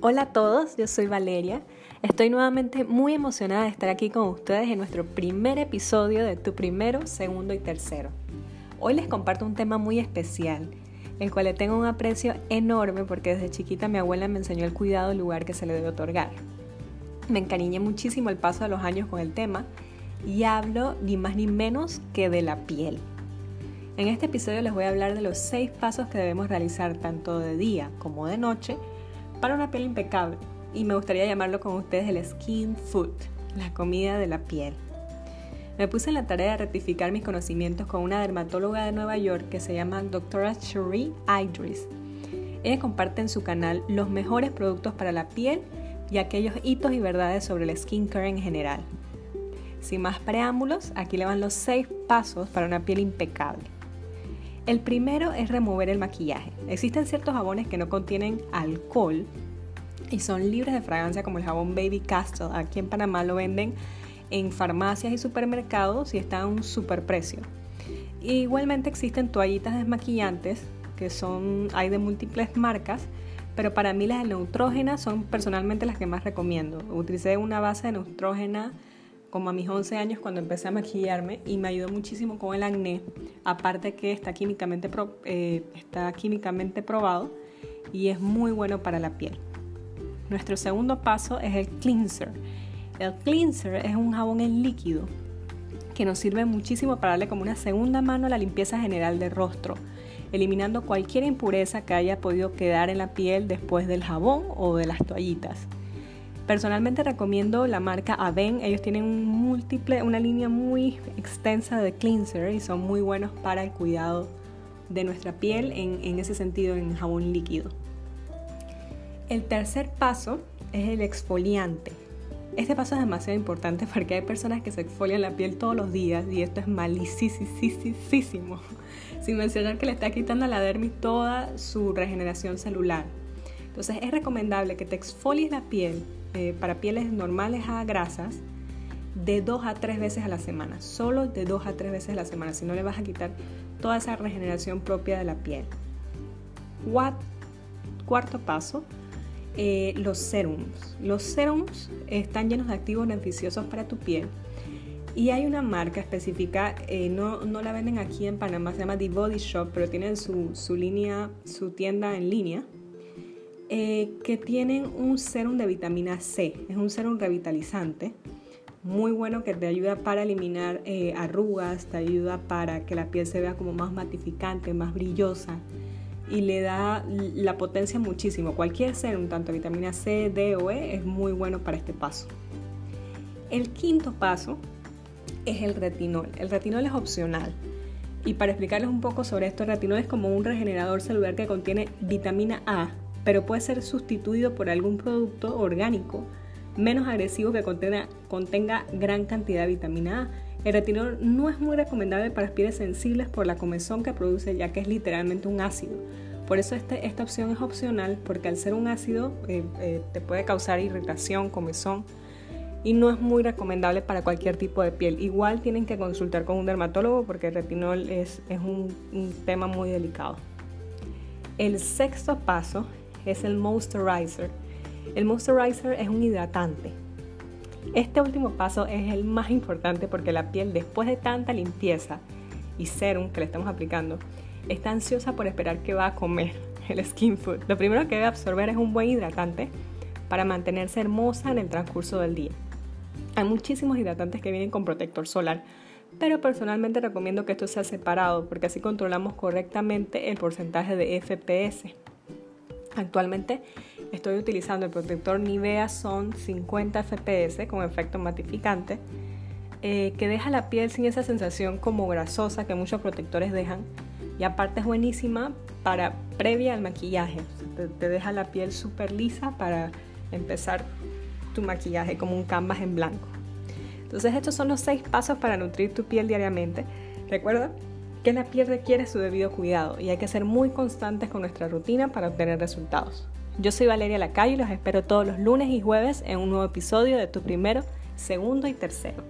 Hola a todos, yo soy Valeria. Estoy nuevamente muy emocionada de estar aquí con ustedes en nuestro primer episodio de Tu Primero, Segundo y Tercero. Hoy les comparto un tema muy especial, el cual le tengo un aprecio enorme porque desde chiquita mi abuela me enseñó el cuidado del lugar que se le debe otorgar. Me encariñé muchísimo el paso de los años con el tema y hablo ni más ni menos que de la piel. En este episodio les voy a hablar de los seis pasos que debemos realizar tanto de día como de noche para una piel impecable y me gustaría llamarlo con ustedes el skin food, la comida de la piel. Me puse en la tarea de rectificar mis conocimientos con una dermatóloga de Nueva York que se llama Dra. Cherie Idris. Ella comparte en su canal los mejores productos para la piel y aquellos hitos y verdades sobre el skincare en general. Sin más preámbulos, aquí le van los 6 pasos para una piel impecable. El primero es remover el maquillaje. Existen ciertos jabones que no contienen alcohol y son libres de fragancia como el jabón Baby Castle. Aquí en Panamá lo venden en farmacias y supermercados y está a un super precio. Igualmente existen toallitas desmaquillantes que son hay de múltiples marcas, pero para mí las de neutrógena son personalmente las que más recomiendo. Utilicé una base de neutrógena como a mis 11 años cuando empecé a maquillarme y me ayudó muchísimo con el acné, aparte que está químicamente, eh, está químicamente probado y es muy bueno para la piel. Nuestro segundo paso es el cleanser. El cleanser es un jabón en líquido que nos sirve muchísimo para darle como una segunda mano a la limpieza general del rostro, eliminando cualquier impureza que haya podido quedar en la piel después del jabón o de las toallitas. Personalmente recomiendo la marca Aven. Ellos tienen un múltiple, una línea muy extensa de cleanser y son muy buenos para el cuidado de nuestra piel en, ese sentido en jabón líquido. El tercer paso es el exfoliante. Este paso es demasiado importante porque hay personas que se exfolian la piel todos los días y esto es malísimo. Sin mencionar que le está quitando a la dermis toda su regeneración celular. Entonces es recomendable que te exfolies la piel eh, para pieles normales a grasas de dos a tres veces a la semana, solo de dos a tres veces a la semana, si no le vas a quitar toda esa regeneración propia de la piel. Cuarto paso, eh, los serums. Los serums están llenos de activos beneficiosos para tu piel y hay una marca específica, eh, no, no, la venden aquí en Panamá, se llama The Body Shop, pero tienen su, su línea, su tienda en línea eh, que tienen un serum de vitamina C. Es un serum revitalizante, muy bueno que te ayuda para eliminar eh, arrugas, te ayuda para que la piel se vea como más matificante, más brillosa y le da la potencia muchísimo. Cualquier serum, tanto vitamina C, D o E, es muy bueno para este paso. El quinto paso es el retinol. El retinol es opcional. Y para explicarles un poco sobre esto, el retinol es como un regenerador celular que contiene vitamina A, pero puede ser sustituido por algún producto orgánico menos agresivo que contenga, gran cantidad de vitamina A. El retinol no es muy recomendable para pieles sensibles por la comezón que produce, ya que es literalmente un ácido. Por eso este, esta opción es opcional, porque al ser un ácido eh, eh, te puede causar irritación, comezón, y no es muy recomendable para cualquier tipo de piel. Igual tienen que consultar con un dermatólogo porque el retinol es, un tema muy delicado. El sexto paso es el moisturizer. El moisturizer es un hidratante. Este último paso es el más importante porque la piel después de tanta limpieza y serum que le estamos aplicando está ansiosa por esperar que va a comer el skin food. Lo primero que debe absorber es un buen hidratante para mantenerse hermosa en el transcurso del día. Hay muchísimos hidratantes que vienen con protector solar, pero personalmente recomiendo que esto sea separado porque así controlamos correctamente el porcentaje de FPS. Actualmente estoy utilizando el protector Nivea Son 50 fps con efecto matificante eh, que deja la piel sin esa sensación como grasosa que muchos protectores dejan y aparte es buenísima para previa al maquillaje, te, deja la piel súper lisa para empezar tu maquillaje como un canvas en blanco. Entonces estos son los seis pasos para nutrir tu piel diariamente. Recuerda la piel requiere su debido cuidado y hay que ser muy constantes con nuestra rutina para obtener resultados. Yo soy Valeria Lacayo y los espero todos los lunes y jueves en un nuevo episodio de Tu Primero, Segundo y Tercero.